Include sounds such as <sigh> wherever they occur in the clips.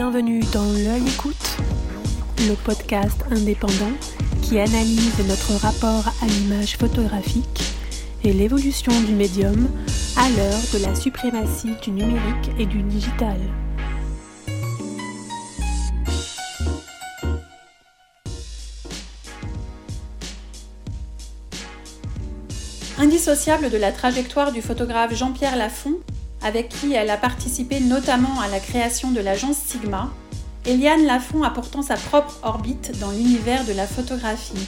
Bienvenue dans L'œil écoute, le podcast indépendant qui analyse notre rapport à l'image photographique et l'évolution du médium à l'heure de la suprématie du numérique et du digital. Indissociable de la trajectoire du photographe Jean-Pierre Lafont, avec qui elle a participé notamment à la création de l'agence Sigma, Eliane Lafont a pourtant sa propre orbite dans l'univers de la photographie.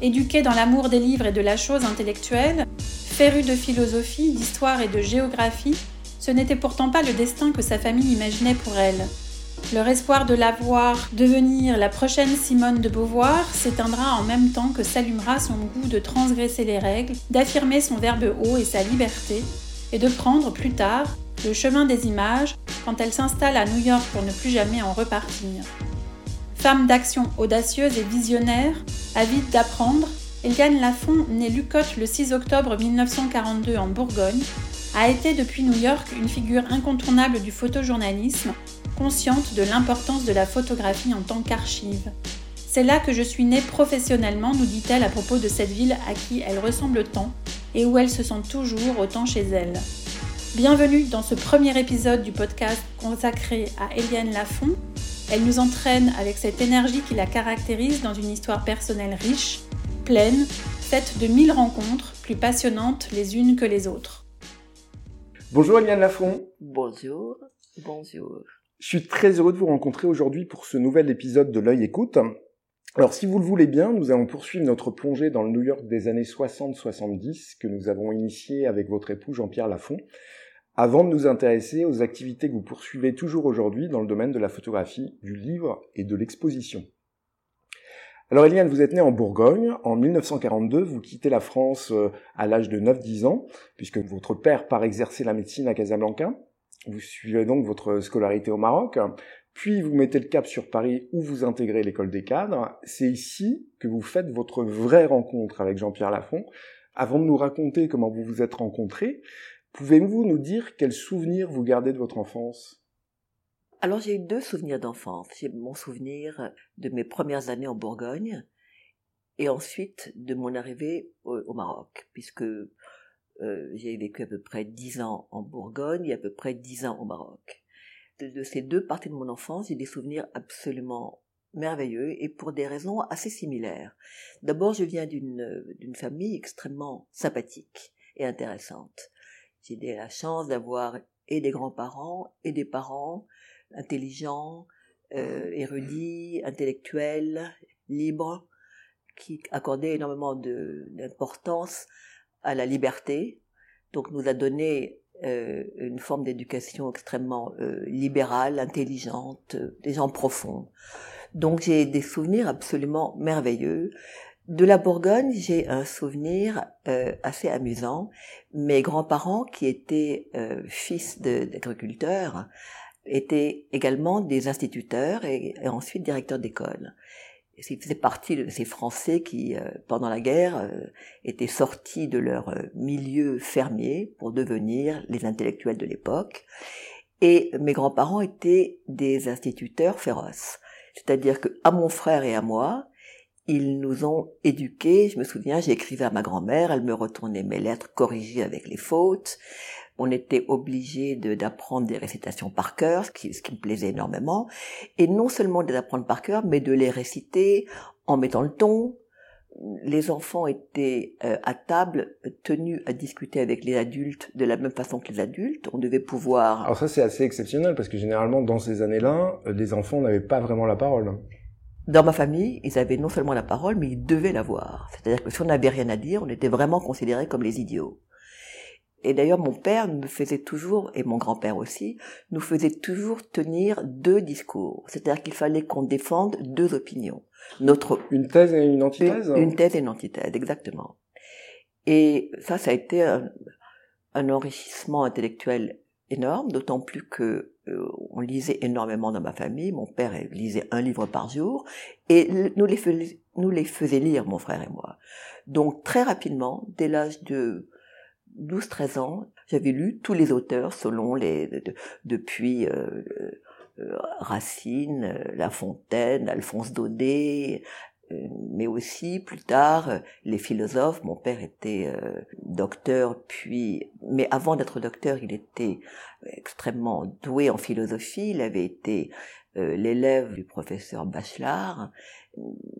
Éduquée dans l'amour des livres et de la chose intellectuelle, férue de philosophie, d'histoire et de géographie, ce n'était pourtant pas le destin que sa famille imaginait pour elle. Leur espoir de la voir devenir la prochaine Simone de Beauvoir s'éteindra en même temps que s'allumera son goût de transgresser les règles, d'affirmer son verbe haut et sa liberté, et de prendre plus tard le chemin des images quand elle s'installe à New York pour ne plus jamais en repartir. Femme d'action audacieuse et visionnaire, avide d'apprendre, Eliane Lafont, née Lucotte le 6 octobre 1942 en Bourgogne, a été depuis New York une figure incontournable du photojournalisme, consciente de l'importance de la photographie en tant qu'archive. C'est là que je suis née professionnellement, nous dit-elle à propos de cette ville à qui elle ressemble tant et où elle se sent toujours autant chez elle. Bienvenue dans ce premier épisode du podcast consacré à Eliane Lafont. Elle nous entraîne avec cette énergie qui la caractérise dans une histoire personnelle riche, pleine, faite de mille rencontres, plus passionnantes les unes que les autres. Bonjour Eliane Lafont. Bonjour. Bonjour. Je suis très heureux de vous rencontrer aujourd'hui pour ce nouvel épisode de l'œil écoute. Alors si vous le voulez bien, nous allons poursuivre notre plongée dans le New York des années 60-70 que nous avons initié avec votre époux Jean-Pierre Lafont, avant de nous intéresser aux activités que vous poursuivez toujours aujourd'hui dans le domaine de la photographie, du livre et de l'exposition. Alors Eliane, vous êtes née en Bourgogne. En 1942, vous quittez la France euh, à l'âge de 9-10 ans, puisque votre père part exercer la médecine à Casablanca. Vous suivez donc votre scolarité au Maroc puis vous mettez le cap sur Paris où vous intégrez l'école des cadres. C'est ici que vous faites votre vraie rencontre avec Jean-Pierre Lafont. Avant de nous raconter comment vous vous êtes rencontrés, pouvez-vous nous dire quels souvenirs vous gardez de votre enfance? Alors j'ai eu deux souvenirs d'enfance. J'ai mon souvenir de mes premières années en Bourgogne et ensuite de mon arrivée au, Maroc, puisque euh, j'ai vécu à peu près dix ans en Bourgogne et à peu près dix ans au Maroc de, ces deux parties de mon enfance, j'ai des souvenirs absolument merveilleux et pour des raisons assez similaires. D'abord, je viens d'une famille extrêmement sympathique et intéressante. J'ai la chance d'avoir et des grands-parents et des parents intelligents, euh, érudits, intellectuels, libres, qui accordaient énormément d'importance à la liberté. Donc, nous a donné euh, une forme d'éducation extrêmement euh, libérale, intelligente, euh, des gens profonds. Donc j'ai des souvenirs absolument merveilleux. De la Bourgogne, j'ai un souvenir assez amusant. Mes grands-parents, qui étaient fils d'agriculteurs, étaient également des instituteurs et ensuite directeurs d'école faisait partie de ces Français qui, euh, pendant la guerre, euh, étaient sortis de leur euh, milieu fermier pour devenir les intellectuels de l'époque. Et mes grands-parents étaient des instituteurs féroces. C'est-à-dire que à mon frère et à moi, ils nous ont éduqués. Je me souviens, j'écrivais à ma grand-mère, elle me retournait mes lettres corrigées avec les fautes on était obligé d'apprendre des récitations par cœur, ce qui, ce qui me plaisait énormément, et non seulement de les apprendre par cœur, mais de les réciter en mettant le ton. Les enfants étaient euh, à table tenus à discuter avec les adultes de la même façon que les adultes. On devait pouvoir. Alors ça c'est assez exceptionnel parce que généralement dans ces années-là, euh, les enfants n'avaient pas vraiment la parole. Dans ma famille, ils avaient non seulement la parole, mais ils devaient l'avoir. C'est-à-dire que si on n'avait rien à dire, on était vraiment considérés comme les idiots. Et d'ailleurs, mon père me faisait toujours, et mon grand-père aussi, nous faisait toujours tenir deux discours. C'est-à-dire qu'il fallait qu'on défende deux opinions. Notre une thèse et une antithèse. Une, thèse et une antithèse, exactement. Et ça, ça a été un, enrichissement intellectuel énorme, d'autant plus que euh, on lisait énormément dans ma famille. Mon père lisait un livre par jour, et nous les, nous les faisait lire, mon frère et moi. Donc très rapidement, dès l'âge de 12-13 ans, j'avais lu tous les auteurs selon les depuis euh, Racine, La Fontaine, Alphonse Daudet, mais aussi plus tard les philosophes. Mon père était docteur, puis, mais avant d'être docteur, il était extrêmement doué en philosophie. Il avait été l'élève du professeur Bachelard.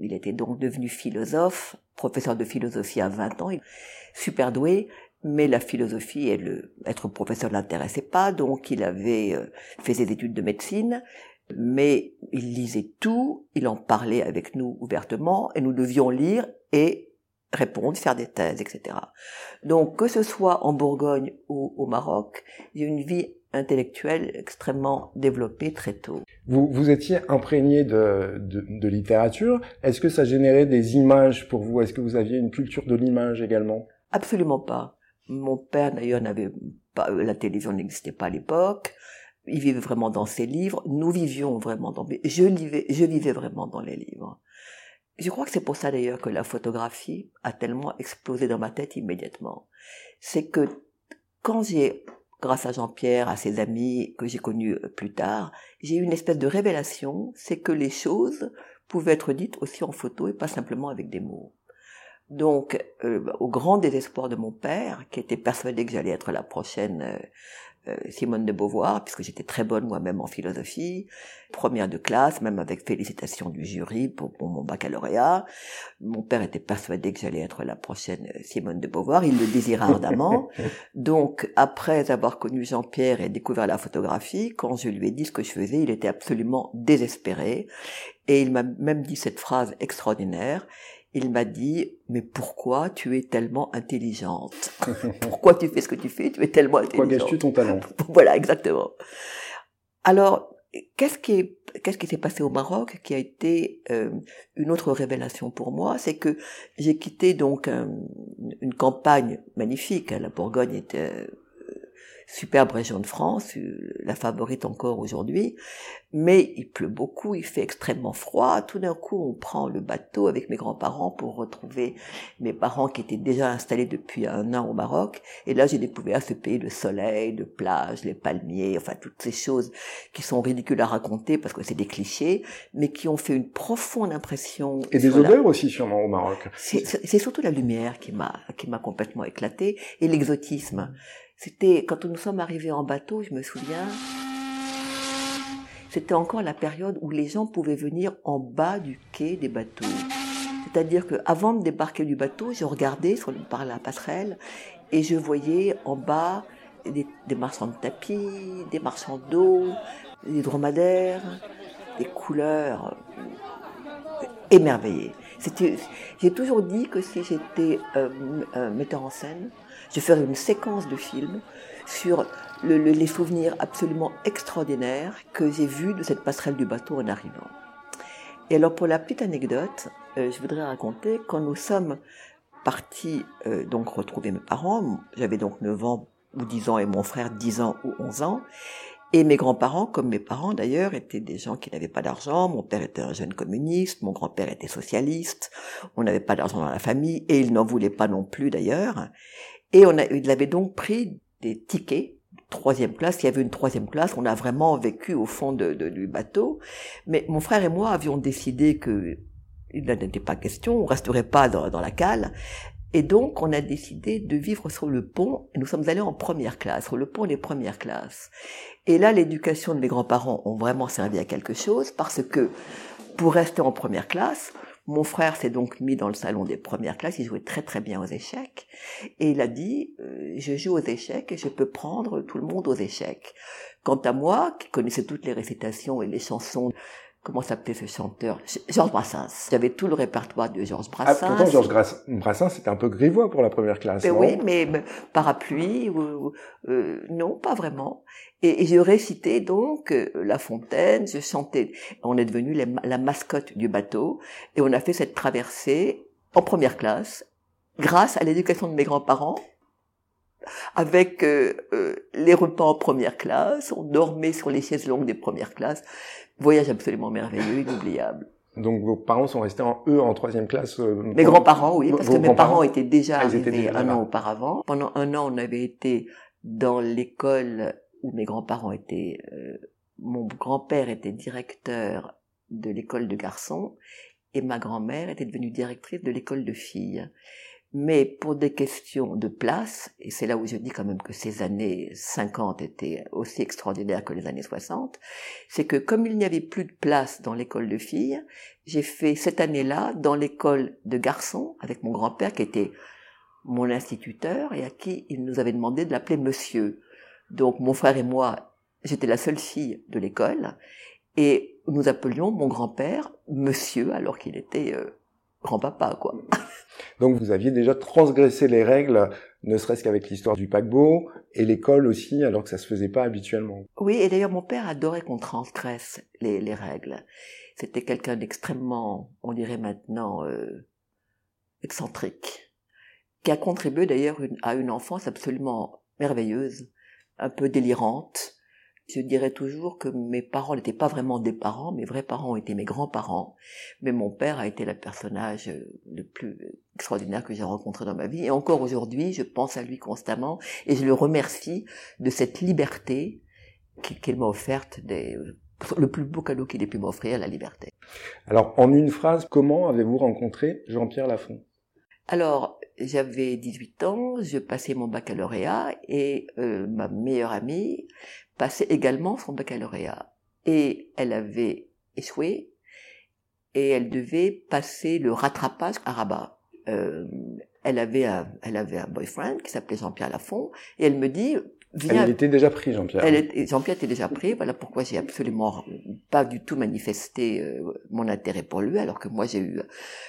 Il était donc devenu philosophe, professeur de philosophie à 20 ans, super doué, mais la philosophie et le, être professeur ne l'intéressait pas, donc il avait fait ses études de médecine, mais il lisait tout, il en parlait avec nous ouvertement, et nous devions lire et répondre, faire des thèses, etc. Donc que ce soit en Bourgogne ou au Maroc, j'ai une vie intellectuelle extrêmement développée très tôt. Vous, vous étiez imprégné de, de, de littérature. Est-ce que ça générait des images pour vous? Est-ce que vous aviez une culture de l'image également? Absolument pas. Mon père d'ailleurs n'avait pas, la télévision n'existait pas à l'époque il vivait vraiment dans ses livres, nous vivions vraiment dans, je vivais, je vivais vraiment dans les livres. Je crois que c'est pour ça d'ailleurs que la photographie a tellement explosé dans ma tête immédiatement. C'est que quand j'ai, grâce à Jean-Pierre, à ses amis que j'ai connus euh, plus tard, j'ai eu une espèce de révélation, c'est que les choses pouvaient être dites aussi en photo et pas simplement avec des mots. Donc, euh, au grand désespoir de mon père, qui était persuadé que j'allais être la prochaine euh, euh, Simone de Beauvoir, puisque j'étais très bonne moi-même en philosophie, première de classe, même avec félicitations du jury pour, mon baccalauréat. Mon père était persuadé que j'allais être la prochaine euh, Simone de Beauvoir, il le désirait ardemment. <laughs> Donc, après avoir connu Jean-Pierre et découvert la photographie, quand je lui ai dit ce que je faisais, il était absolument désespéré. Et il m'a même dit cette phrase extraordinaire il m'a dit mais pourquoi tu es tellement intelligente? <laughs> Pourquoi tu fais ce que tu fais? Tu es tellement intelligente. Pourquoi gâches-tu ton talent? <laughs> Voilà, exactement. Alors, qu'est-ce qui qu'est-ce qui s'est passé au Maroc qui a été euh, une autre révélation pour moi, c'est que j'ai quitté donc une campagne magnifique. Hein, la Bourgogne était superbe région de France, euh, la favorite encore aujourd'hui, mais il pleut beaucoup, il fait extrêmement froid. Tout d'un coup, on prend le bateau avec mes grands-parents pour retrouver mes parents qui étaient déjà installés depuis un an au Maroc. Et là, j'ai découvert ce pays de soleil, de plage, les palmiers, enfin toutes ces choses qui sont ridicules à raconter parce que c'est des clichés, mais qui ont fait une profonde impression. Et des odeurs aussi sûrement au Maroc. C'est surtout la lumière qui m'a qui m'a complètement éclaté et l'exotisme. C'était quand nous sommes arrivés en bateau, je me souviens, c'était encore la période où les gens pouvaient venir en bas du quai des bateaux. C'est-à-dire que avant de débarquer du bateau, je regardais sur, par la passerelle et je voyais en bas des, des marchands de tapis, des marchands d'eau, des dromadaires, des couleurs émerveillées. J'ai toujours dit que si j'étais euh, metteur en scène, je ferai une séquence de films sur les souvenirs absolument extraordinaires que j'ai vus de cette passerelle du bateau en arrivant. Et alors pour la petite anecdote, euh, je voudrais raconter quand nous sommes partis euh, donc retrouver mes parents, j'avais donc 9 ans ou 10 ans et mon frère 10 ans ou 11 ans, et mes grands-parents, comme mes parents d'ailleurs, étaient des gens qui n'avaient pas d'argent. Mon père était un jeune communiste, mon grand-père était socialiste. On n'avait pas d'argent dans la famille et il n'en voulait pas non plus d'ailleurs. Et on a, il avait donc pris des tickets troisième classe, il y avait une troisième classe, on a vraiment vécu au fond de, du bateau. Mais mon frère et moi avions décidé que il n'en était pas question, on resterait pas dans, dans, la cale. Et donc, on a décidé de vivre sur le pont, et nous sommes allés en première classe, sur le pont des premières classes. Et là, l'éducation de mes grands-parents ont vraiment servi à quelque chose, parce que, pour rester en première classe, mon frère s'est donc mis dans le salon des premières classes, il jouait très très bien aux échecs, et il a dit, euh, je joue aux échecs et je peux prendre tout le monde aux échecs. Quant à moi, qui connaissais toutes les récitations et les chansons comment s'appelait ce chanteur? Georges Brassens. J'avais tout le répertoire de Georges Brassens. Ah, pourtant, Georges Brassens, c'était un peu grivois pour la première classe. Ben oui, mais, parapluie, ou, euh, non, pas vraiment. Et, je récitais donc euh, La Fontaine, je chantais. On est devenu la mascotte du bateau, et on a fait cette traversée en première classe, grâce à l'éducation de mes grands-parents, avec euh, euh, les repas en première classe, on dormait sur les chaises longues des premières classes. Voyage absolument merveilleux, inoubliable. Donc vos parents sont restés en eux en troisième classe euh, Mes grands-parents, oui, parce que mes parents étaient déjà ah, arrivés un an auparavant. Pendant un an, on avait été dans l'école où mes grands-parents étaient mon grand-père était directeur de l'école de garçons et ma grand-mère était devenue directrice de l'école de filles. Mais pour des questions de place, et c'est là où je dis quand même que ces années 50 étaient aussi extraordinaires que les années 60, c'est que comme il n'y avait plus de place dans l'école de filles, j'ai fait cette année-là dans l'école de garçons avec mon grand-père qui était mon instituteur et à qui il nous avait demandé de l'appeler monsieur. Donc mon frère et moi, j'étais la seule fille de l'école et nous appelions mon grand-père monsieur alors qu'il était euh, grand-papa quoi. <laughs> Donc vous aviez déjà transgressé les règles, ne serait-ce qu'avec l'histoire du paquebot et l'école aussi, alors que ça se faisait pas habituellement. Oui, et d'ailleurs mon père adorait qu'on transgresse les, les règles. C'était quelqu'un d'extrêmement, on dirait maintenant, euh, excentrique, qui a contribué d'ailleurs à une enfance absolument merveilleuse, un peu délirante, je dirais toujours que mes parents n'étaient pas vraiment des parents, mes vrais parents étaient mes grands-parents, mais mon père a été le personnage euh, le plus extraordinaire que j'ai rencontré dans ma vie. Et encore aujourd'hui, je pense à lui constamment et je le remercie de cette liberté qu'il m'a offerte des, le plus beau cadeau qu'il ait pu m'offrir, la liberté. Alors, en une phrase, comment avez-vous rencontré Jean-Pierre Lafont? Alors, j'avais 18 ans, je passais mon baccalauréat et euh, ma meilleure amie passait également son baccalauréat. Et elle avait échoué et elle devait passer le rattrapage à Rabat. Euh, elle avait un, elle avait un boyfriend qui s'appelait Jean-Pierre Lafont et elle me dit Viens. Elle était déjà pris, Jean-Pierre. Jean-Pierre était déjà pris. Voilà pourquoi j'ai absolument pas du tout manifesté euh, mon intérêt pour lui, alors que moi j'ai eu,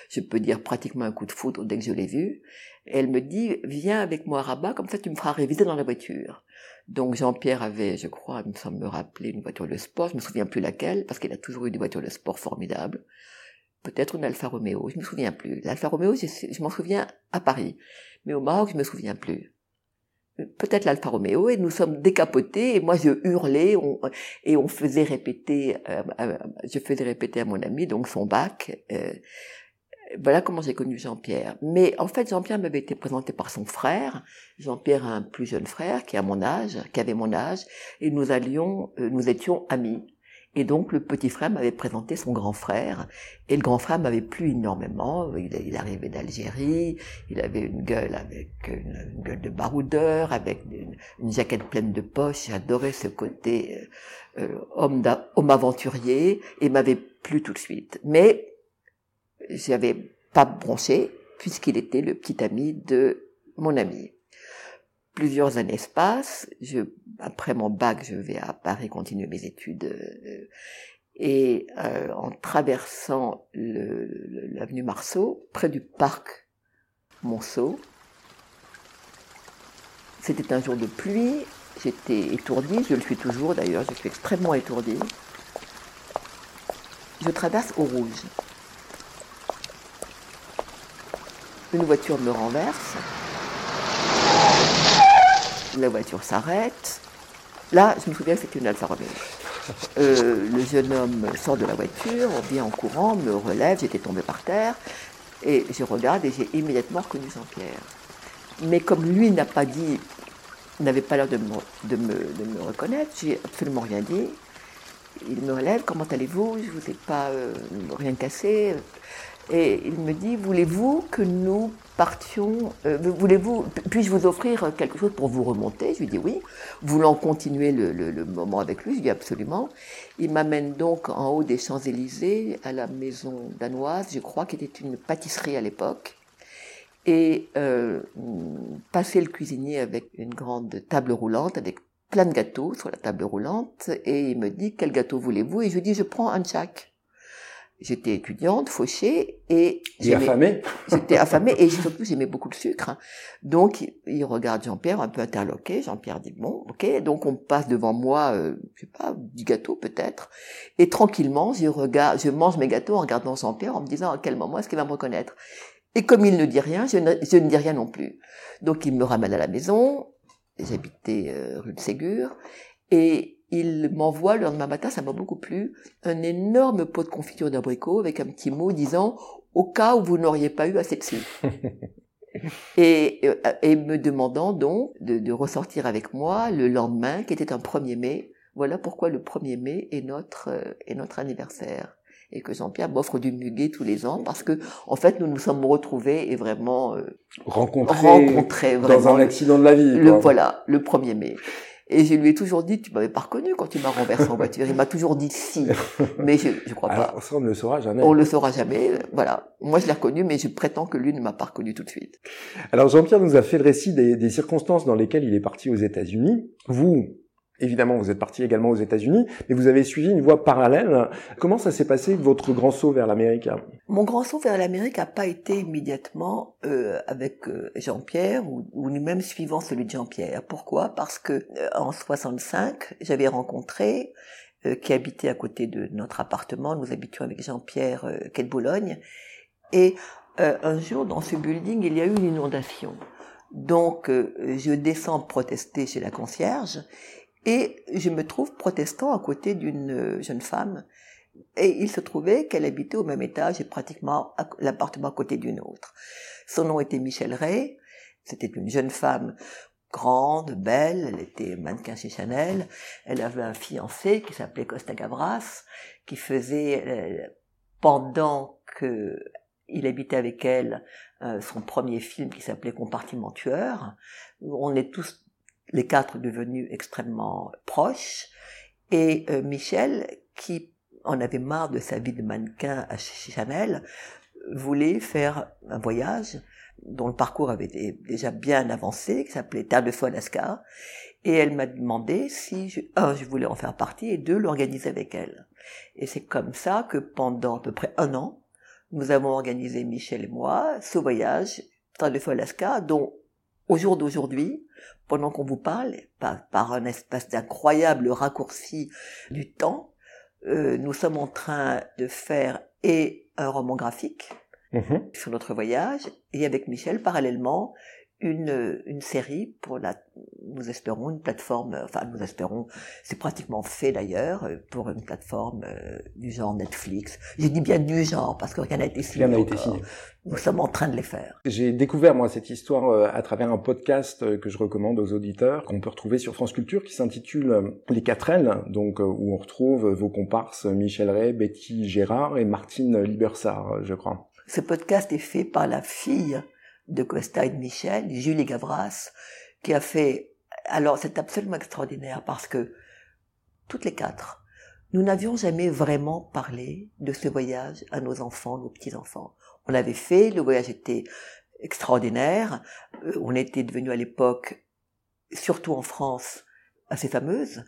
je peux dire pratiquement un coup de foudre dès que je l'ai vu. Et elle me dit, viens avec moi à Rabat, comme ça tu me feras réviser dans la voiture. Donc Jean-Pierre avait, je crois, me semble me rappeler, une voiture de sport, je me souviens plus laquelle, parce qu'il a toujours eu des voitures de sport formidables. Peut-être une Alfa Romeo, je me souviens plus. L'Alfa Romeo, je, je m'en souviens à Paris. Mais au Maroc, je me souviens plus. Peut-être l'Alfa Romeo, et nous sommes décapotés, et moi je hurlais, et on faisait répéter, euh, euh, je faisais répéter à mon ami, donc son bac, euh, voilà comment j'ai connu Jean-Pierre. Mais en fait, Jean-Pierre m'avait été présenté par son frère. Jean-Pierre a un plus jeune frère qui a mon âge, qui avait mon âge, et nous allions, euh, nous étions amis. Et donc le petit frère m'avait présenté son grand frère, et le grand frère m'avait plu énormément. Il, arrivait d'Algérie, il avait une gueule avec une, gueule de baroudeur, avec une, jaquette pleine de poches. J'adorais ce côté euh, euh homme, homme aventurier, et m'avait plu tout de suite. Mais j'avais pas bronché, puisqu'il était le petit ami de mon ami. Plusieurs années se passent, après mon bac, je vais à Paris continuer mes études, euh, et euh, en traversant l'avenue Marceau, près du parc Monceau, c'était un jour de pluie, j'étais étourdie, je le suis toujours d'ailleurs, je suis extrêmement étourdie. Je traverse au rouge. Une voiture me renverse. La voiture s'arrête. Là, je me souviens que c'était une Alfa Romeo. Euh, le jeune homme sort de la voiture, vient en courant, me relève, j'étais tombé par terre, et je regarde et j'ai immédiatement reconnu Jean-Pierre. Mais comme lui n'a pas dit, n'avait pas l'air de me, de, me, reconnaître, j'ai absolument rien dit. Il me relève, comment allez-vous? Je vous ai pas euh, rien cassé. Et il me dit, voulez-vous que nous partions, euh, voulez-vous, puis-je vous offrir quelque chose pour vous remonter? Je lui dis oui, voulant continuer le, moment avec lui, je dis absolument. Il m'amène donc en haut des Champs-Élysées à la maison danoise, je crois qu'il était une pâtisserie à l'époque. Et euh, passer le cuisinier avec une grande table roulante avec plein de gâteaux sur la table roulante et il me dit quel gâteau voulez-vous? Et je dis je prends un de chaque. J'étais étudiante, fauchée et... Et affamée <laughs> J'étais affamée et surtout j'aimais beaucoup le sucre. Hein. Donc il regarde Jean-Pierre un peu interloqué. Jean-Pierre dit bon, ok. Donc on passe devant moi, euh, je sais pas, du gâteau peut-être. Et tranquillement, je regarde, je mange mes gâteaux en regardant Jean-Pierre en me disant à quel moment est-ce qu'il va me reconnaître? Et comme il ne dit rien, je ne, je ne dis rien non plus. Donc il me ramène à la maison. J'habitais euh, rue de Ségur et il m'envoie le lendemain matin, ça m'a beaucoup plu, un énorme pot de confiture d'abricot avec un petit mot disant au cas où vous n'auriez pas eu assez de sucre. <laughs> et, et me demandant donc de, ressortir avec moi le lendemain, qui était un 1er mai, Voilà pourquoi le 1er mai est notre, euh, est notre anniversaire et que Jean-Pierre m'offre du muguet tous les ans parce que en fait nous nous sommes retrouvés et vraiment euh, rencontrés, dans un accident de la vie. Le, voilà, le 1er mai. Et je lui ai toujours dit, tu m'avais pas reconnu quand tu m'as renversé en voiture. Il m'a toujours dit si, mais je, je crois pas. Ça, on ne le saura jamais. On le saura jamais. Voilà. Moi, je l'ai reconnu, mais je prétends que lui ne m'a pas reconnu tout de suite. Alors, Jean-Pierre nous a fait le récit des, des circonstances dans lesquelles il est parti aux États-Unis. Vous, Évidemment, vous êtes parti également aux États-Unis, mais vous avez suivi une voie parallèle. Comment ça s'est passé votre grand saut vers l'Amérique? Mon grand saut vers l'Amérique n'a pas été immédiatement euh, avec euh, Jean-Pierre ou, ou même suivant celui de Jean-Pierre. Pourquoi? Parce que euh, en 65, j'avais rencontré euh, qui habitait à côté de notre appartement. Nous habitions avec Jean-Pierre euh, quai de Boulogne, et un jour dans ce building, il y a eu une inondation. Donc, je descends protester chez la concierge et je me trouve protestant à côté d'une euh, jeune femme. Et il se trouvait qu'elle habitait au même étage et pratiquement l'appartement à côté d'une autre. Son nom était Michel Ray. C'était une jeune femme grande, belle, elle était mannequin chez Chanel. Elle avait un fiancé qui s'appelait Costa Gavras, qui faisait, euh, pendant que il habitait avec elle, euh, son premier film qui s'appelait Compartiment tueur. On est tous les quatre devenus extrêmement proches, et euh, Michel, qui en avait marre de sa vie de mannequin à Chanel, voulait faire un voyage dont le parcours avait déjà bien avancé, qui s'appelait Terre de Alaska, et elle m'a demandé si, je, un, je voulais en faire partie, et deux, l'organiser avec elle. Et c'est comme ça que pendant à peu près un an, nous avons organisé, Michel et moi, ce voyage, Terre de Alaska, dont au jour d'aujourd'hui, pendant qu'on vous parle, par, un espace d'incroyable raccourci du temps, euh, nous sommes en train de faire et un roman graphique mm-hmm. sur notre voyage, et avec Michel, parallèlement, une, une série pour la, nous espérons, une plateforme, enfin nous espérons, c'est pratiquement fait d'ailleurs, pour une plateforme euh, du genre Netflix. J'ai dit bien du genre, parce que rien n'a été signé. Rien n'a été signé. Nous sommes en train de les faire. J'ai découvert, moi, cette histoire euh, à travers un podcast euh, que je recommande aux auditeurs, qu'on peut retrouver sur France Culture, qui s'intitule Les 4 L, donc où on retrouve vos comparses Michel Ray, Betty Gérard et Martine Libersart, je crois. Ce podcast est fait par la fille de Costa et de Michel, Julie Gavras, qui a fait... Alors c'est absolument extraordinaire parce que toutes les quatre, nous n'avions jamais vraiment parlé de ce voyage à nos enfants, nos petits-enfants. On avait fait, le voyage était extraordinaire, euh, on était devenu à l'époque, surtout en France, assez fameuse.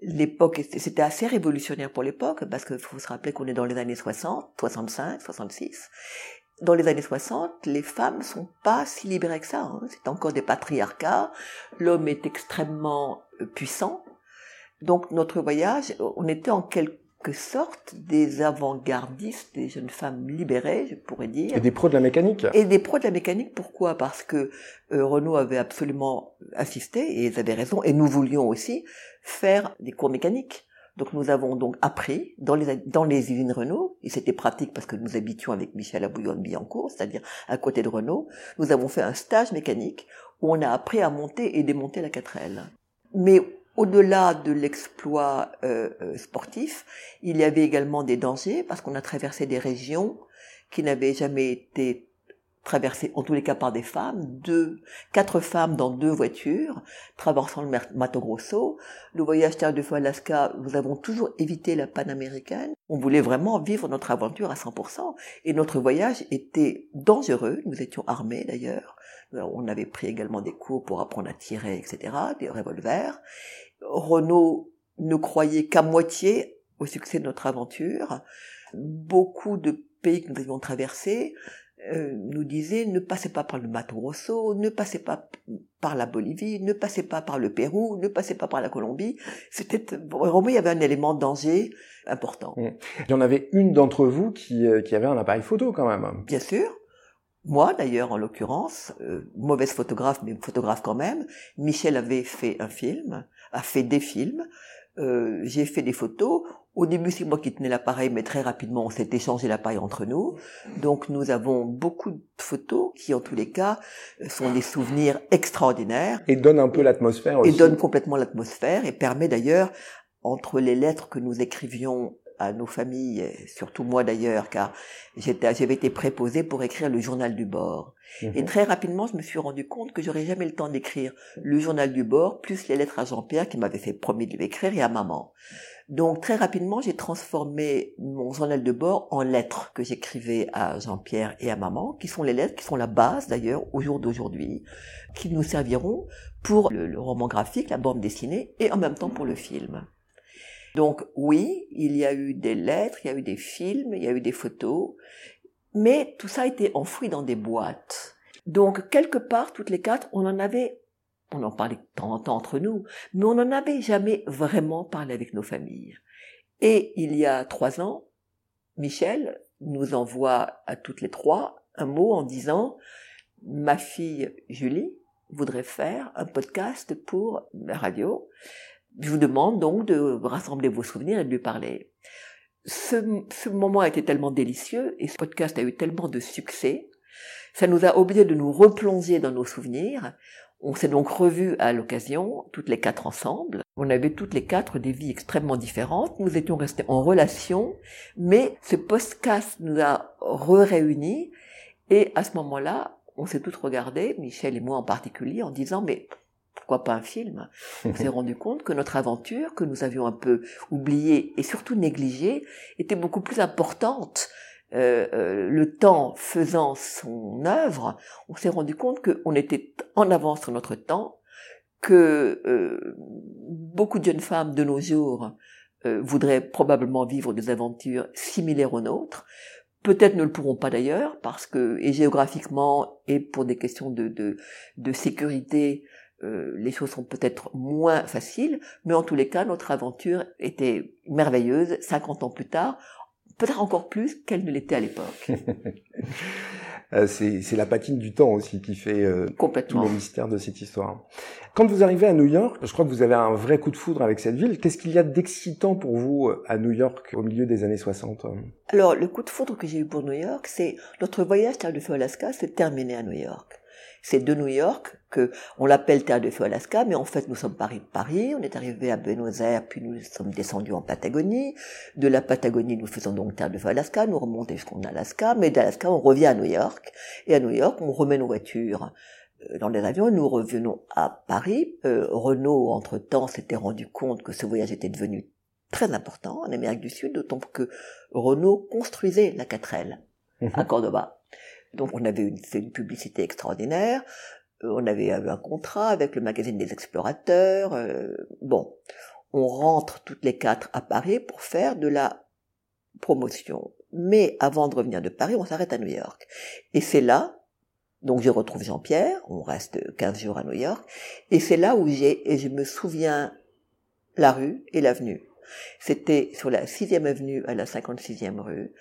L'époque, c'était assez révolutionnaire pour l'époque, parce qu'il faut se rappeler qu'on est dans les années 60, 65, 66 dans les années 60, les femmes sont pas si libérées que ça. Hein. C'est encore des patriarcats. L'homme est extrêmement euh, puissant. Donc notre voyage, on était en quelque sorte des avant-gardistes, des jeunes femmes libérées, je pourrais dire. Et des pros de la mécanique. Et des pros de la mécanique, pourquoi? Parce que euh, Renault avait absolument insisté, et ils avaient raison, et nous voulions aussi faire des cours mécaniques. Donc nous avons donc appris dans les, dans les usines Renault, et c'était pratique parce que nous habitions avec Michel à Bouillon-Billancourt, c'est-à-dire à côté de Renault, nous avons fait un stage mécanique où on a appris à monter et démonter la 4L. Mais au-delà de l'exploit euh, euh, sportif, il y avait également des dangers parce qu'on a traversé des régions qui n'avaient jamais été traversé en tous les cas par des femmes, deux, quatre femmes dans deux voitures, traversant le Mato Grosso. Le voyage Terre de Feu Alaska, nous avons toujours évité la panaméricaine. On voulait vraiment vivre notre aventure à 100%. Et notre voyage était dangereux. Nous étions armés d'ailleurs. On avait pris également des cours pour apprendre à tirer, etc., des revolvers. Renault ne croyait qu'à moitié au succès de notre aventure. Beaucoup de pays que nous avions traversés euh, nous disait ne passez pas par le Mato Grosso, ne passez pas par la Bolivie, ne passez pas par le Pérou, ne passez pas par la Colombie. C'était vraiment il y avait un élément de danger important. Mmh. Il y en avait une d'entre vous qui, euh, qui avait un appareil photo quand même. Bien sûr. Moi, d'ailleurs, en l'occurrence, euh, mauvaise photographe, mais photographe quand même. Michel avait fait un film, a fait des films. Euh, j'ai fait des photos. Au début, c'est moi qui tenais l'appareil, mais très rapidement, on s'est échangé l'appareil entre nous. Donc, nous avons beaucoup de photos qui, en tous les cas, sont des souvenirs extraordinaires. Et donnent un peu l'atmosphère aussi. Et donnent complètement l'atmosphère et permet d'ailleurs, entre les lettres que nous écrivions à nos familles, surtout moi d'ailleurs, car j'avais été préposée pour écrire le journal du bord. Et mhm. très rapidement, je me suis rendu compte que j'aurais jamais le temps d'écrire le journal du bord, plus les lettres à Jean-Pierre qui m'avait fait promis de l'écrire et à maman. Donc très rapidement, j'ai transformé mon journal de bord en lettres que j'écrivais à Jean-Pierre et à maman, qui sont les lettres qui sont la base d'ailleurs au jour d'aujourd'hui, qui nous serviront pour le roman graphique, la bande dessinée et en même temps pour le film. Donc oui, il y a eu des lettres, il y a eu des films, il y a eu des photos, mais tout ça a été enfoui dans des boîtes. Donc quelque part, toutes les quatre, on en avait, on en parlait de temps en temps entre nous, mais on n'en avait jamais vraiment parlé avec nos familles. Et il y a trois ans, Michel nous envoie à toutes les trois un mot en disant ma fille Julie voudrait faire un podcast pour la radio je vous demande donc de rassembler vos souvenirs et de lui parler. Ce, ce moment a été tellement délicieux et ce podcast a eu tellement de succès, ça nous a obligés de nous replonger dans nos souvenirs. On s'est donc revus à l'occasion, toutes les quatre ensemble. On avait toutes les quatre des vies extrêmement différentes. Nous étions restés en relation, mais ce podcast nous a re-réunis. Et à ce moment-là, on s'est toutes regardées, Michel et moi en particulier, en disant, mais pourquoi pas un film On s'est <laughs> rendu compte que notre aventure, que nous avions un peu oubliée et surtout négligée, était beaucoup plus importante. Euh, euh, le temps faisant son œuvre, on s'est rendu compte qu'on était en avance sur notre temps, que euh, beaucoup de jeunes femmes de nos jours voudraient probablement vivre des aventures similaires aux nôtres. Peut-être ne le pourront pas d'ailleurs, parce que, et géographiquement, et pour des questions de, de, de sécurité, euh, les choses sont peut-être moins faciles, mais en tous les cas, notre aventure était merveilleuse 50 ans plus tard, peut-être encore plus qu'elle ne l'était à l'époque. <laughs> Euh, c'est la patine du temps aussi qui fait euh, tout le mystère de cette histoire. Quand vous arrivez à New York, je crois que vous avez un vrai coup de foudre avec cette ville. Qu'est-ce qu'il y a d'excitant pour vous à New York au milieu des années 60 Alors, le coup de foudre que j'ai eu pour New York, c'est notre voyage Terre de Feu Alaska s'est terminé à New York. C'est de New York que on l'appelle Terre de Feu Alaska, mais en fait nous sommes Paris de Paris. On est arrivé à Buenos Aires, puis nous sommes descendus en Patagonie. De la Patagonie, nous faisons donc Terre de Feu Alaska. Nous remontons jusqu'en Alaska, mais d'Alaska on revient à New York. Et à New York, on remet nos voitures euh, dans les avions, nous revenons à Paris. Euh, Renault, entre-temps, s'était rendu compte que ce voyage était devenu très important en Amérique du Sud, d'autant que Renault construisait la 4L à mhm. Cordoba. Donc on avait fait une publicité extraordinaire, euh, on avait eu un contrat avec le magazine des explorateurs. Euh, bon, on rentre toutes les quatre à Paris pour faire de la promotion. Mais avant de revenir de Paris, on s'arrête à New York. Et c'est là, donc je retrouve Jean-Pierre, on reste 15 jours à New York, et c'est là où j'ai, et je me souviens, la rue et l'avenue. C'était sur la 6e avenue à la 56e rue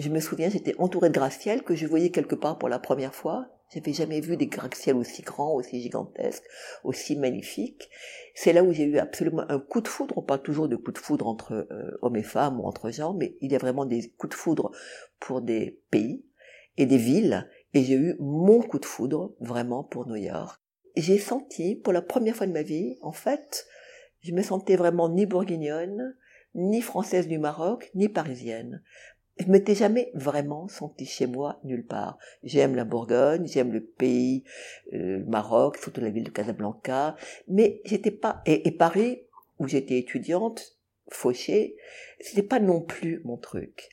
je me souviens, j'étais entourée de gratte-ciel que je voyais quelque part pour la première fois. J'avais jamais vu des gratte-ciel aussi grands, aussi gigantesques, aussi magnifiques. C'est là où j'ai eu absolument un coup de foudre. On parle toujours de coup de foudre entre euh, hommes et femmes ou entre gens, mais il y a vraiment des coups de foudre pour des pays et des villes. Et j'ai eu mon coup de foudre vraiment pour New York. J'ai senti, pour la première fois de ma vie, en fait, je me sentais vraiment ni bourguignonne, ni française du Maroc, ni parisienne je m'étais jamais vraiment sentie chez moi nulle part. J'aime la Bourgogne, j'aime le pays, euh, le Maroc, surtout la ville de Casablanca, mais j'étais pas et, Paris où j'étais étudiante, fauchée, c'était pas non plus mon truc.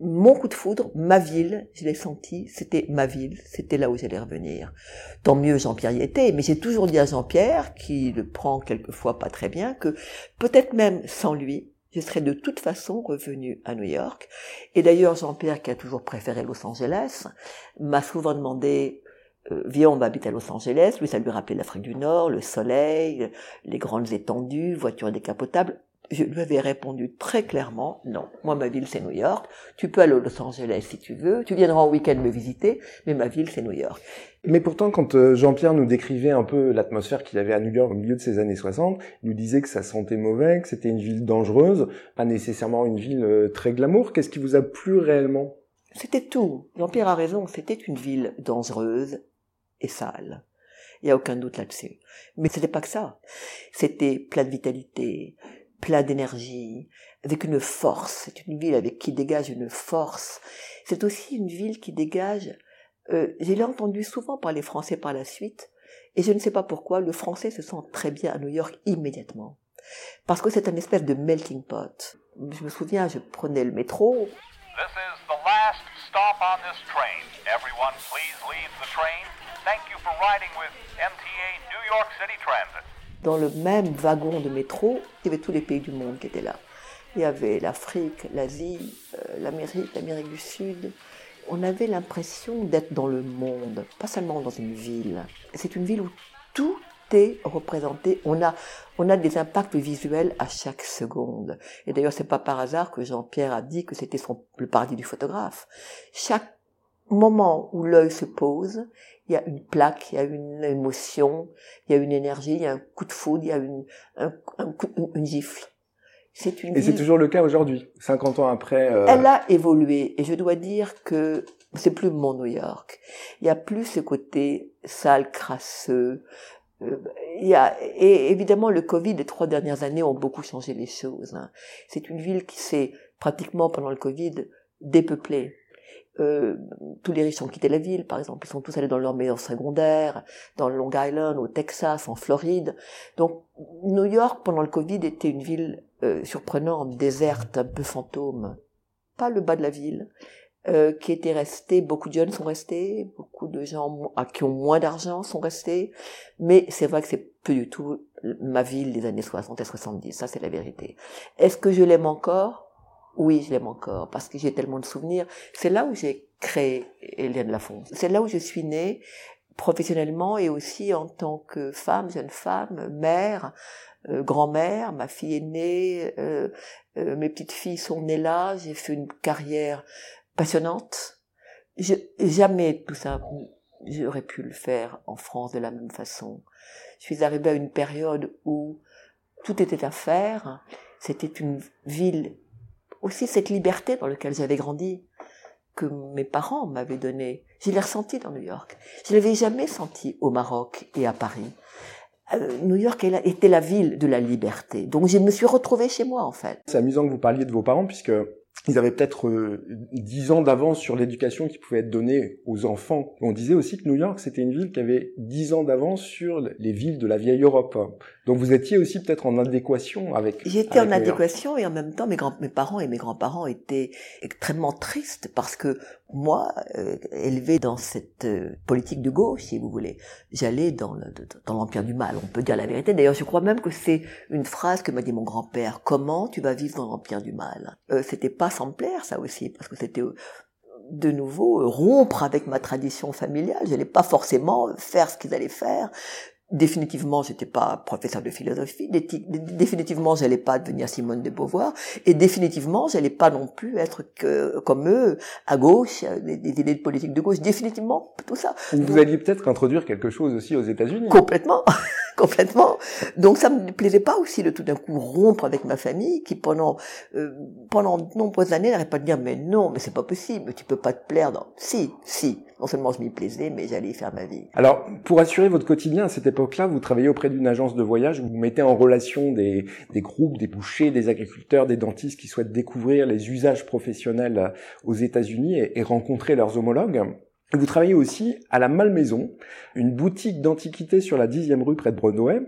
Mon coup de foudre, ma ville, je l'ai senti, c'était ma ville, c'était là où j'allais revenir. Tant mieux Jean-Pierre y était, mais j'ai toujours dit à Jean-Pierre, qui le prend quelquefois pas très bien, que peut-être même sans lui, je serais de toute façon revenu à New York. Et d'ailleurs, Jean-Pierre, qui a toujours préféré Los Angeles, m'a souvent demandé euh, viens, on va habiter à Los Angeles. Lui, ça lui rappelait l'Afrique du Nord, le soleil, les grandes étendues, voitures décapotables je lui avais répondu très clairement, non, moi ma ville c'est New York, tu peux aller à Los Angeles si tu veux, tu viendras en week-end me visiter, mais ma ville c'est New York. Mais pourtant, quand euh, Jean-Pierre nous décrivait un peu l'atmosphère qu'il avait à New York au milieu de ces années 60, il nous disait que ça sentait mauvais, que c'était une ville dangereuse, pas nécessairement une ville euh, très glamour. Qu'est-ce qui vous a plu réellement? C'était tout. Jean-Pierre a raison, c'était une ville dangereuse et sale. Il n'y a aucun doute là-dessus. Mais c'était pas que ça. C'était plein de vitalité, plein d'énergie, avec une force. C'est une ville avec qui dégage une force. C'est aussi une ville qui dégage. Euh, je l'ai entendu souvent par les Français par la suite, et je ne sais pas pourquoi le Français se sent très bien à New York immédiatement, parce que c'est un espèce de melting pot. Je me souviens, je prenais le métro. This is the last stop on this train. Everyone, please leave the train. Thank you for riding with MTA New York City Transit dans le même wagon de métro, il y avait tous les pays du monde qui étaient là. Il y avait l'Afrique, l'Asie, euh, l'Amérique, l'Amérique du Sud. On avait l'impression d'être dans le monde, pas seulement dans une ville. C'est une ville où tout est représenté. On a, on a des impacts visuels à chaque seconde. Et d'ailleurs, c'est pas par hasard que Jean-Pierre a dit que c'était le paradis du photographe. Chaque moment où l'œil se pose, il y a une plaque, il y a une émotion, il y a une énergie, il y a un coup de foudre, il y a une, un, coup, une, gifle. C'est une et c'est toujours le cas aujourd'hui, 50 ans après. Euh... Elle a évolué et je dois dire que c'est plus mon New York. Il y a plus ce côté sale, crasseux. Euh, il y a et évidemment le Covid les trois dernières années ont beaucoup changé les choses. Hein. C'est une ville qui s'est pratiquement pendant le Covid dépeuplée euh, tous les riches ont quitté la ville, par exemple, ils sont tous allés dans leur meilleur secondaire, dans le Long Island, au Texas, en Floride. Donc New York, pendant le Covid, était une ville euh, surprenante, déserte, un peu fantôme. Pas le bas de la ville, euh, qui était resté, beaucoup de jeunes sont restés, beaucoup de gens qui ont moins d'argent sont restés, mais c'est vrai que c'est peu du tout ma ville des années 60 et 70, ça c'est la vérité. Est-ce que je l'aime encore? Oui, je l'aime encore parce que j'ai tellement de souvenirs. C'est là où j'ai créé Hélène Lafont. C'est là où je suis née professionnellement et aussi en tant que femme, jeune femme, mère, euh, grand-mère. Ma fille est née, euh, euh, mes petites filles sont nées là. J'ai fait une carrière passionnante. Je, jamais tout ça, j'aurais pu le faire en France de la même façon. Je suis arrivée à une période où tout était à faire. C'était une ville aussi cette liberté dans laquelle j'avais grandi, que mes parents m'avaient donnée. Je l'ai ressenti dans New York. Je l'avais jamais senti au Maroc et à Paris. Euh, New York était la ville de la liberté. Donc je me suis retrouvée chez moi en fait. C'est amusant que vous parliez de vos parents puisque ils avaient peut-être euh, dix ans d'avance sur l'éducation qui pouvait être donnée aux enfants. On disait aussi que New York, c'était une ville qui avait dix ans d'avance sur les villes de la vieille Europe. Donc vous étiez aussi peut-être en adéquation avec. J'étais en adéquation et en même temps mes grands, mes parents et mes grands-parents étaient extrêmement tristes parce que moi, euh, élevé dans cette euh, politique de gauche, si vous voulez, j'allais dans, dans l'empire du mal. On peut dire la vérité. D'ailleurs, je crois même que c'est une phrase que m'a dit mon grand-père. Comment tu vas vivre dans l'empire du mal? Euh, C'était pas sans me plaire, ça aussi, parce que c'était euh, de nouveau rompre avec ma tradition familiale. Je n'allais pas forcément faire ce qu'ils allaient faire définitivement j'étais pas professeur de philosophie. Définitivement j'allais pas devenir Simone de Beauvoir. Et définitivement j'allais pas non plus être que comme eux à gauche des, idées de politique de gauche. Définitivement tout ça. Vous alliez peut-être introduire quelque chose aussi aux États-Unis. Complètement. <laughs> Complètement. Donc ça me plaisait pas aussi de tout d'un coup rompre avec ma famille qui pendant euh, pendant de nombreuses années n'arrêtait pas de dire mais non mais c'est pas possible tu peux pas te plaire dans si si non seulement je m'y plaisais, mais j'allais faire ma vie. Alors, pour assurer votre quotidien à cette époque-là, vous travaillez auprès d'une agence de voyage, vous mettez en relation des, des groupes, des bouchers, des agriculteurs, des dentistes qui souhaitent découvrir les usages professionnels aux États-Unis et, et rencontrer leurs homologues. Vous travaillez aussi à la Malmaison, une boutique d'antiquité sur la 10e rue près de Broadway.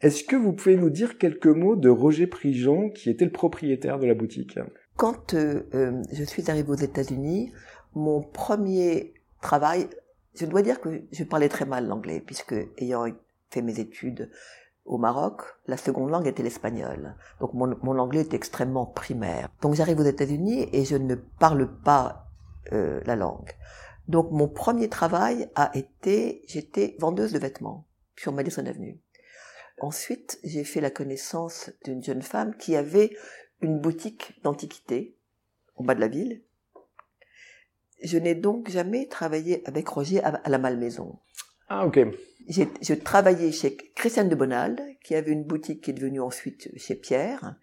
Est-ce que vous pouvez nous dire quelques mots de Roger Prigent, qui était le propriétaire de la boutique? Quand euh, euh, je suis arrivée aux États-Unis, mon premier travail, je dois dire que je parlais très mal l'anglais, puisque ayant fait mes études au Maroc, la seconde langue était l'espagnol. Donc mon, mon, anglais est extrêmement primaire. Donc j'arrive aux États-Unis et je ne parle pas euh, la langue. Donc mon premier travail a été, j'étais vendeuse de vêtements sur Madison Avenue. Ensuite, j'ai fait la connaissance d'une jeune femme qui avait une boutique d'antiquité au bas de la ville je n'ai donc jamais travaillé avec Roger à, la Malmaison. Ah, ok. J'ai, je travaillais chez Christiane de Bonald, qui avait une boutique qui est devenue ensuite chez Pierre,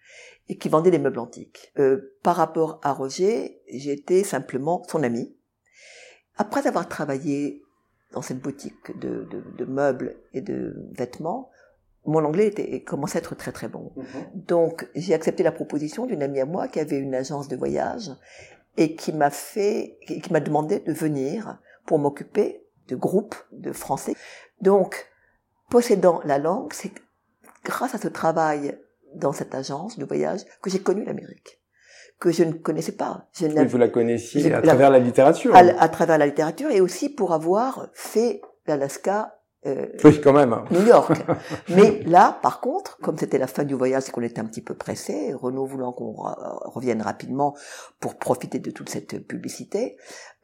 et qui vendait des meubles antiques. Euh, par rapport à Roger, j'étais simplement son ami. Après avoir travaillé dans cette boutique de, de, de, meubles et de vêtements, mon anglais était, commençait à être très très bon. Mhm. Donc j'ai accepté la proposition d'une amie à moi qui avait une agence de voyage et qui m'a fait, qui m'a demandé de venir pour m'occuper de groupes de Français. Donc possédant la langue, c'est grâce à ce travail dans cette agence de voyage que j'ai connu l'Amérique que je ne connaissais pas. Je Oui, vous la connaissiez à la- travers la littérature. à, à travers la littérature et aussi pour avoir fait l'Alaska euh, Oui, quand même. New York. <laughs> Mais là, par contre, comme c'était la fin du voyage et qu'on était un petit peu pressé, Renault voulant qu'on ra- revienne rapidement pour profiter de toute cette publicité,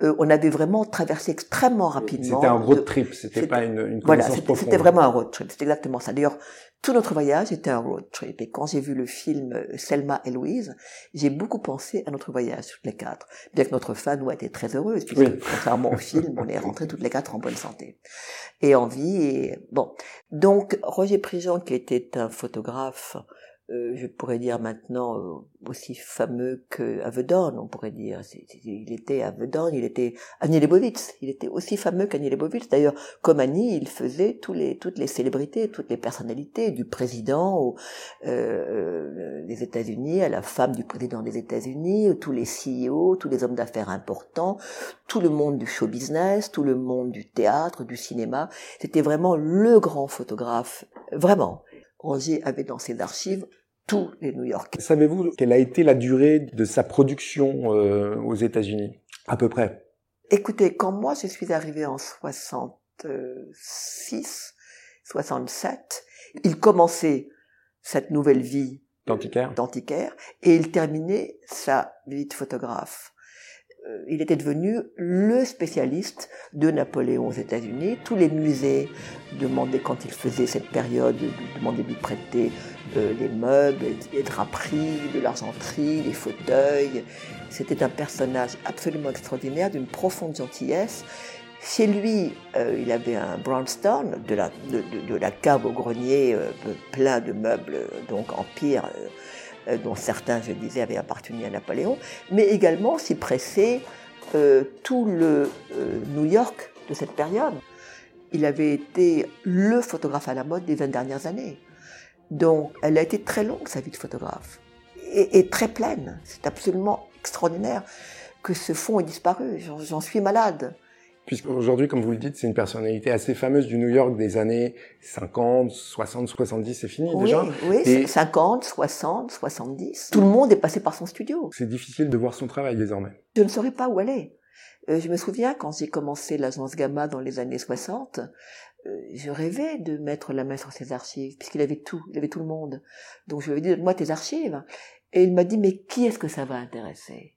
euh, on avait vraiment traversé extrêmement rapidement. C'était un road trip, c'était pas une, une Voilà, c'était vraiment un road trip. C'est exactement ça. D'ailleurs, tout notre voyage était un road trip. Et quand j'ai vu le film euh, Selma et Louise, j'ai beaucoup pensé à notre voyage, toutes les quatre. Bien que notre fin, nous, a été très heureuse, puisque, Oui. contrairement au film, on est rentrés toutes les quatre en bonne santé. Et en vie, et bon. Donc, Roger Prigent, qui était un photographe, euh, je pourrais dire maintenant euh, aussi fameux que Avedon, on pourrait dire. Il était Avedon, il était Annie Leibovitz. Il était aussi fameux qu'Annie Leibovitz. D'ailleurs, comme Annie, il faisait les, toutes les célébrités, toutes les personnalités, du président au, euh, des États-Unis à la femme du président des États-Unis, tous les CEO, tous les hommes d'affaires importants, tout le monde du show business, tout le monde du théâtre, du cinéma. C'était vraiment le grand photographe, vraiment. Roger avait dans ses archives tous les New York. Savez-vous quelle a été la durée de sa production euh, aux États-Unis? À peu près. Écoutez, quand moi je suis arrivée en 66, 67, il commençait cette nouvelle vie D'antiquaire d'antiquaire et il terminait sa vie de photographe. Euh, Il était devenu le spécialiste de Napoléon aux États-Unis. Tous les musées demandaient, quand il faisait cette période, demandaient de lui prêter euh, les meubles, les draperies, de l'argenterie, les fauteuils. C'était un personnage absolument extraordinaire, d'une profonde gentillesse. Chez lui, euh, il avait un brownstone, de la, cave au grenier, plein de meubles, donc empire, dont certains, je disais, avaient appartenu à Napoléon, mais également s'y pressait euh, tout le euh, New York de cette période. Il avait été le photographe à la mode des 20 dernières années. Donc, elle a été très longue, sa vie de photographe, et, et très pleine. C'est absolument extraordinaire que ce fond ait disparu. J'en suis malade. Puisqu'aujourd'hui, comme vous le dites, c'est une personnalité assez fameuse du New York des années 50, 60, 70, c'est fini Oui, déjà. oui, Et- 50, 60, 70. Tout le monde est passé par son studio. C'est difficile de voir son travail désormais. Je ne saurais pas où aller. Euh, je me souviens quand j'ai commencé l'agence Gamma dans les années 60, euh, je rêvais de mettre la main sur ses archives, puisqu'il avait tout, il avait tout le monde. Donc je lui ai dit, donne-moi tes archives. Et il m'a dit, mais qui est-ce que ça va intéresser?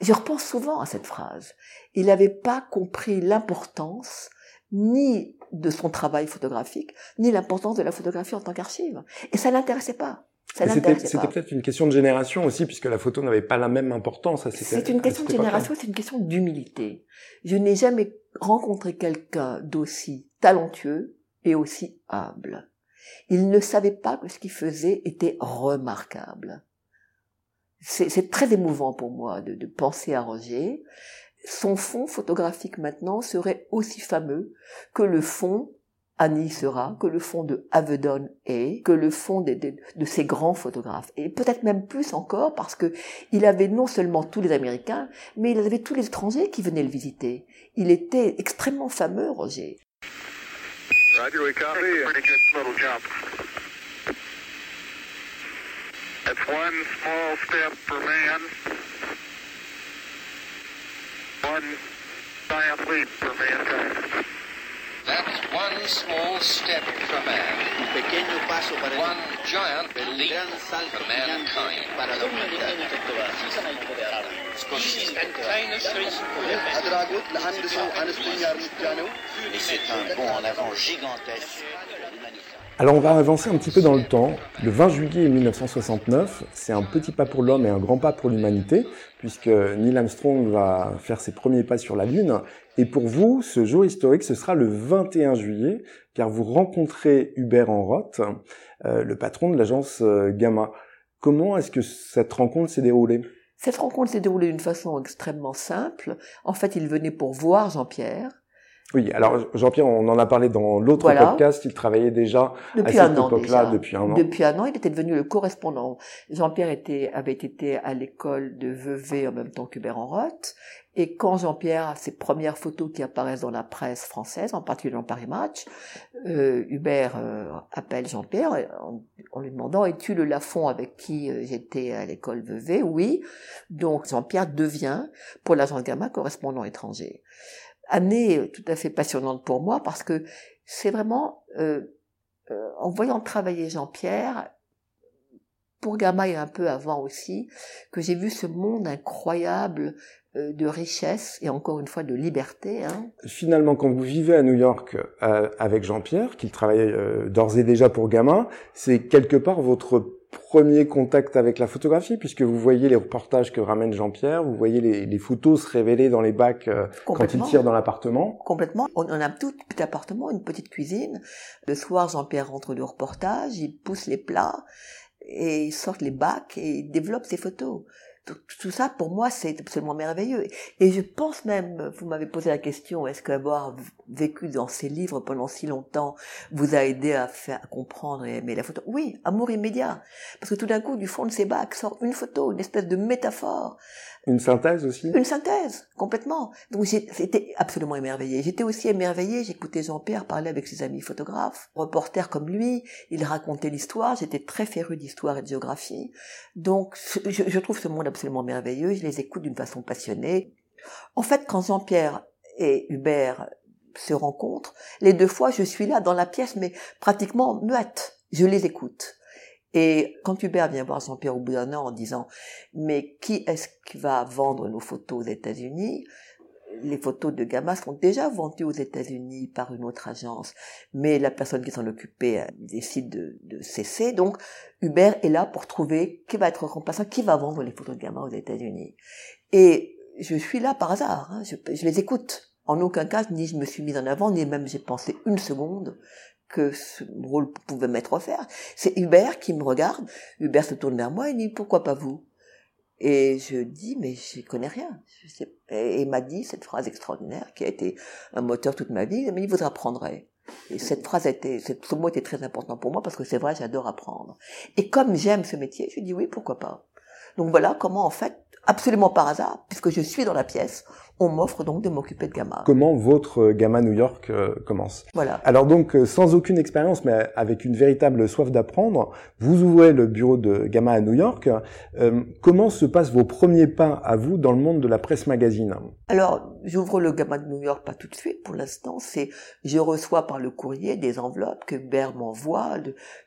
Je repense souvent à cette phrase. Il n'avait pas compris l'importance ni de son travail photographique, ni l'importance de la photographie en tant qu'archive. Et ça l'intéressait pas. C'était peut-être une question de génération aussi, puisque la photo n'avait pas la même importance. C'est une question de génération, c'est une question d'humilité. Je n'ai jamais rencontré quelqu'un d'aussi talentueux et aussi humble. Il ne savait pas que ce qu'il faisait était remarquable. C'est très émouvant pour moi de, penser à Roger. Son fond photographique maintenant serait aussi fameux que le fond Annie sera, que le fond de Avedon est, que le fond de, de, de ces grands photographes. Et peut-être même plus encore parce que il avait non seulement tous les Américains, mais il avait tous les étrangers qui venaient le visiter. Il était extrêmement fameux, Roger. Roger, That's one small step for man, one giant leap for mankind. That's one small step for man. Un pequeño paso para one giant leap for mankind. Para la humanidad. Et c'est un bond en avant gigantesque de l'humanité. Alors on va avancer un petit peu dans le temps. Le 20 juillet 1969, c'est un petit pas pour l'homme et un grand pas pour l'humanité, puisque Neil Armstrong va faire ses premiers pas sur la Lune. Et pour vous, ce jour historique, ce sera le 21 juillet, car vous rencontrez Hubert Enroth, euh, le patron de l'agence euh, Gamma. Comment est-ce que cette rencontre s'est déroulée? Cette rencontre s'est déroulée d'une façon extrêmement simple. En fait, il venait pour voir Jean-Pierre, Oui, alors Jean-Pierre, on en a parlé dans l'autre Voilà. podcast, il travaillait déjà Depuis à cette époque-là, depuis un an. Depuis un an, il était devenu le correspondant. Jean-Pierre était, avait été à l'école de Vevey en même temps qu'Hubert Enroth. Et quand Jean-Pierre a ses premières photos qui apparaissent dans la presse française, en particulier dans Paris Match, euh, Hubert euh, appelle Jean-Pierre en, en lui demandant Es-tu le Lafont avec qui euh, j'étais à l'école Vevey? Oui. Donc Jean-Pierre devient, pour l'agence Gamma, correspondant étranger. Année tout à fait passionnante pour moi parce que c'est vraiment, euh, euh, en voyant travailler Jean-Pierre, pour Gamma et un peu avant aussi, que j'ai vu ce monde incroyable euh, de richesse et encore une fois de liberté. Hein. Finalement, quand vous vivez à New York euh, avec Jean-Pierre, qu'il travaillait euh, d'ores et déjà pour Gamin, c'est quelque part votre premier contact avec la photographie, puisque vous voyez les reportages que ramène Jean-Pierre, vous voyez les, les photos se révéler dans les bacs euh, quand il tire dans l'appartement. Complètement. On, on a un tout petit appartement, une petite cuisine. Le soir, Jean-Pierre rentre du reportage, il pousse les plats et il sort les bacs et il développe ses photos. Tout, ça, pour moi, c'est absolument merveilleux. Et je pense même, vous m'avez posé la question, est-ce qu'avoir vécu dans ces livres pendant si longtemps vous a aidé à faire à comprendre et aimer la photo? Oui, amour immédiat. Parce que tout d'un coup, du fond de ces bacs sort une photo, une espèce de métaphore. Une synthèse aussi? Une synthèse, complètement. Donc j'étais absolument émerveillée. J'étais aussi émerveillée, j'écoutais Jean-Pierre parler avec ses amis photographes, reporters comme lui, il racontait l'histoire, j'étais très féru d'histoire et de géographie. Donc je, je trouve ce monde absolument merveilleux, je les écoute d'une façon passionnée. En fait, quand Jean-Pierre et Hubert se rencontrent, les deux fois je suis là dans la pièce, mais pratiquement muette. Je les écoute. Et quand Hubert vient voir Jean-Pierre au bout d'un an en disant mais qui est-ce qui va vendre nos photos aux États-Unis? Les photos de Gamma sont déjà vendues aux États-Unis par une autre agence, mais la personne qui s'en occupait euh, décide de, cesser. Donc Hubert est là pour trouver qui va être remplaçant, qui va vendre les photos de Gamma aux États-Unis. Et je suis là par hasard, hein, je les écoute. En aucun cas, ni je me suis mise en avant, ni même j'ai pensé une seconde que ce rôle pouvait m'être offert. C'est Hubert qui me regarde. Hubert se tourne vers moi et dit pourquoi pas vous? Et je dis mais je connais rien. Et il m'a dit cette phrase extraordinaire qui a été un moteur toute ma vie. Il m'a dit vous apprendrez. Et cette phrase était, ce mot était très important pour moi parce que c'est vrai, j'adore apprendre. Et comme j'aime ce métier, je dis oui, pourquoi pas? Donc voilà comment en fait, absolument par hasard, puisque je suis dans la pièce, on m'offre donc de m'occuper de Gamma. Comment votre euh, Gamma New York euh, commence? Voilà. Alors donc, euh, sans aucune expérience, mais avec une véritable soif d'apprendre, vous ouvrez le bureau de Gamma à New York. Euh, comment se passent vos premiers pas à vous dans le monde de la presse magazine? Alors, j'ouvre le Gamma de New York pas tout de suite pour l'instant. C'est, je reçois par le courrier des enveloppes que Hubert m'envoie.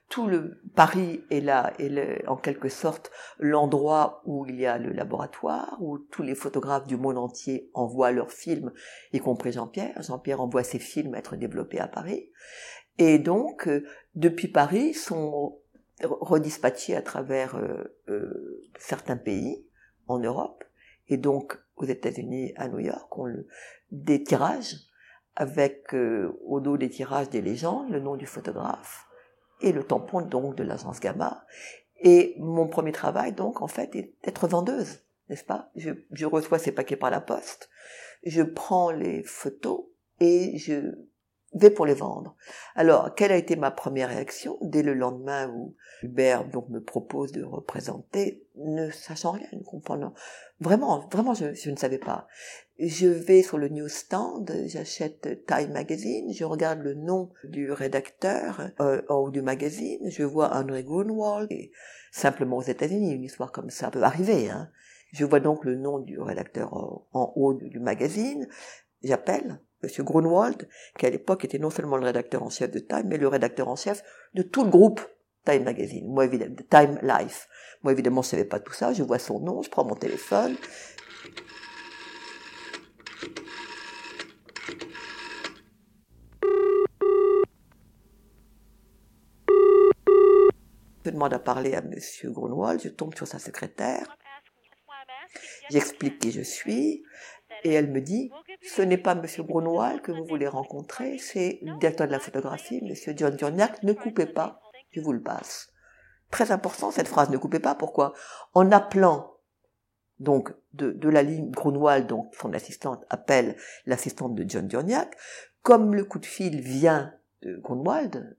Tout le Paris est là, est en quelque sorte l'endroit où il y a le laboratoire, où tous les photographes du monde entier envoient leurs films, y compris Jean-Pierre. Jean-Pierre envoie ses films être développés à Paris. Et donc, euh, depuis Paris, sont redispatchés à travers euh, euh, certains pays en Europe et donc aux États-Unis, à New York, on le, des tirages avec euh, au dos des tirages des légendes, le nom du photographe et le tampon donc de l'agence Gamma. Et mon premier travail donc en fait est d'être vendeuse, n'est-ce pas? Je, je reçois ces paquets par la poste, je prends les photos et je vais pour les vendre. Alors, quelle a été ma première réaction dès le lendemain où Hubert donc me propose de représenter, ne sachant rien, ne comprenant Vraiment, vraiment, je, ne savais pas. Je vais sur le newsstand, j'achète Time Magazine, je regarde le nom du rédacteur euh, ou du magazine, je vois Henry Grunwald, et simplement aux États-Unis, une histoire comme ça peut arriver. Hein. Je vois donc le nom du rédacteur en, haut du magazine, j'appelle Monsieur Grunwald, qui à l'époque était non seulement le rédacteur en chef de Time, mais le rédacteur en chef de tout le groupe Time Magazine, moi évidemment, Time Life. Moi évidemment, je savais pas tout ça, je vois son nom, je prends mon téléphone. Je demande à parler à Monsieur Grunwald, je tombe sur sa secrétaire, j'explique qui je suis, et elle me dit, ce n'est pas Monsieur Grunwald que vous voulez rencontrer, c'est le directeur de la photographie, Monsieur John Jorniak, ne coupez pas, je vous le passe. Très important cette phrase, ne coupez pas, pourquoi? En appelant Donc, de, de la ligne Grunwald, donc son assistante appelle l'assistante de John Diorniac. Comme le coup de fil vient de Grunwald,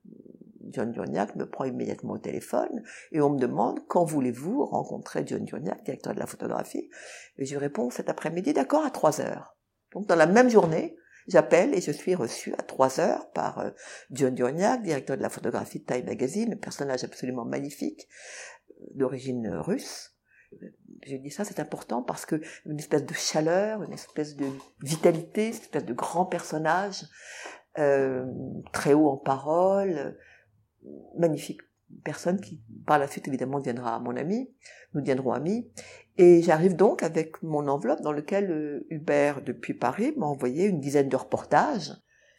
John Diorniac me prend immédiatement au téléphone et on me demande quand voulez-vous rencontrer John Diorniac, directeur de la photographie? Et je réponds cet après-midi, d'accord, à 3 heures. Donc dans la même journée, j'appelle et je suis reçu à 3 heures par euh, John Diorniac, directeur de la photographie de Time Magazine, un personnage absolument magnifique, euh, d'origine russe. Je dis ça, c'est important parce que une espèce de chaleur, une espèce de vitalité, une espèce de grand personnage, euh, très haut en parole, magnifique personne qui par la suite évidemment deviendra mon ami, nous deviendrons amis. Et j'arrive donc avec mon enveloppe dans lequel euh, Hubert depuis Paris m'a envoyé une dizaine de reportages.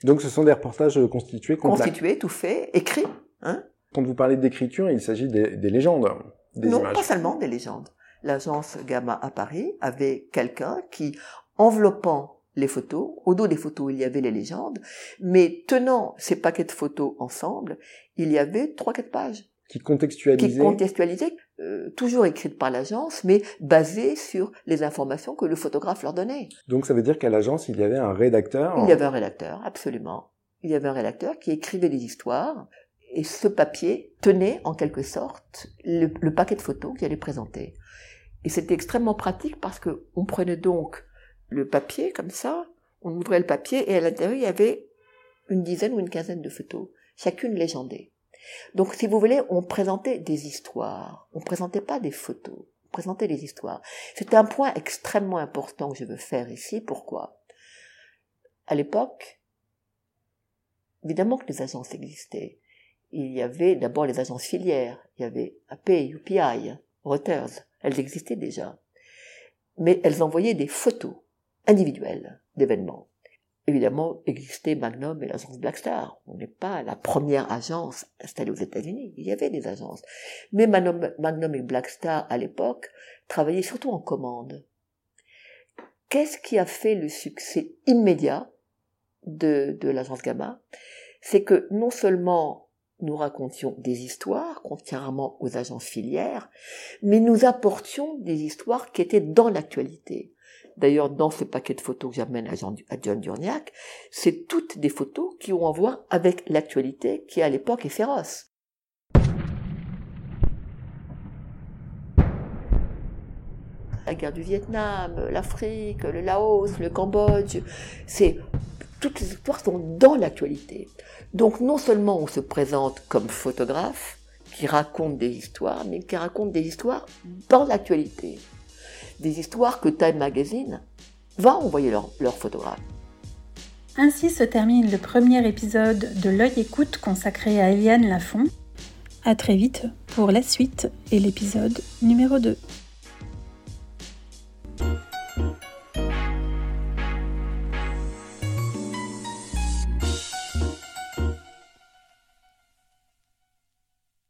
Donc ce sont des reportages constitués, complets. Constitués, tout fait, écrits. Hein Quand vous parlez d'écriture, il s'agit des, des légendes, des non, images. pas seulement des légendes. L'agence Gamma à Paris avait quelqu'un qui, enveloppant les photos, au dos des photos il y avait les légendes, mais tenant ces paquets de photos ensemble, il y avait trois quatre pages Qui contextualisait. qui contextualisaient, euh, toujours écrites par l'agence, mais basées sur les informations que le photographe leur donnait. Donc ça veut dire qu'à l'agence, il y avait un rédacteur. Il y avait un rédacteur, absolument. Il y avait un rédacteur qui écrivait des histoires, et ce papier tenait en quelque sorte le, le paquet de photos qu'il allait présenter. Et c'était extrêmement pratique parce que on prenait donc le papier comme ça, on ouvrait le papier et à l'intérieur il y avait une dizaine ou une quinzaine de photos, chacune légendée. Donc si vous voulez, on présentait des histoires, on présentait pas des photos, on présentait des histoires. C'est un point extrêmement important que je veux faire ici. Pourquoi? À l'époque, évidemment que les agences existaient. Il y avait d'abord les agences filières, il y avait AP, UPI, Reuters, elles existaient déjà. Mais elles envoyaient des photos individuelles d'événements. Évidemment, existait Magnum et l'agence Blackstar. On n'est pas la première agence installée aux États-Unis. Il y avait des agences. Mais Magnum, et Blackstar, à l'époque, travaillaient surtout en commande. Qu'est-ce qui a fait le succès immédiat de l'agence Gamma? C'est que non seulement nous racontions des histoires, contrairement aux agences filières, mais nous apportions des histoires qui étaient dans l'actualité. D'ailleurs, dans ce paquet de photos que j'amène à, John Durniac, c'est toutes des photos qui ont à voir avec l'actualité qui, à l'époque, est féroce. La guerre du Vietnam, l'Afrique, le Laos, le Cambodge, c'est toutes les histoires sont dans l'actualité. Donc non seulement on se présente comme photographe qui raconte des histoires, mais qui raconte des histoires dans l'actualité. Des histoires que Time Magazine va envoyer leurs leur photographes. Ainsi se termine le premier épisode de L'œil écoute consacré à Eliane Lafont. À très vite pour la suite et l'épisode numéro 2.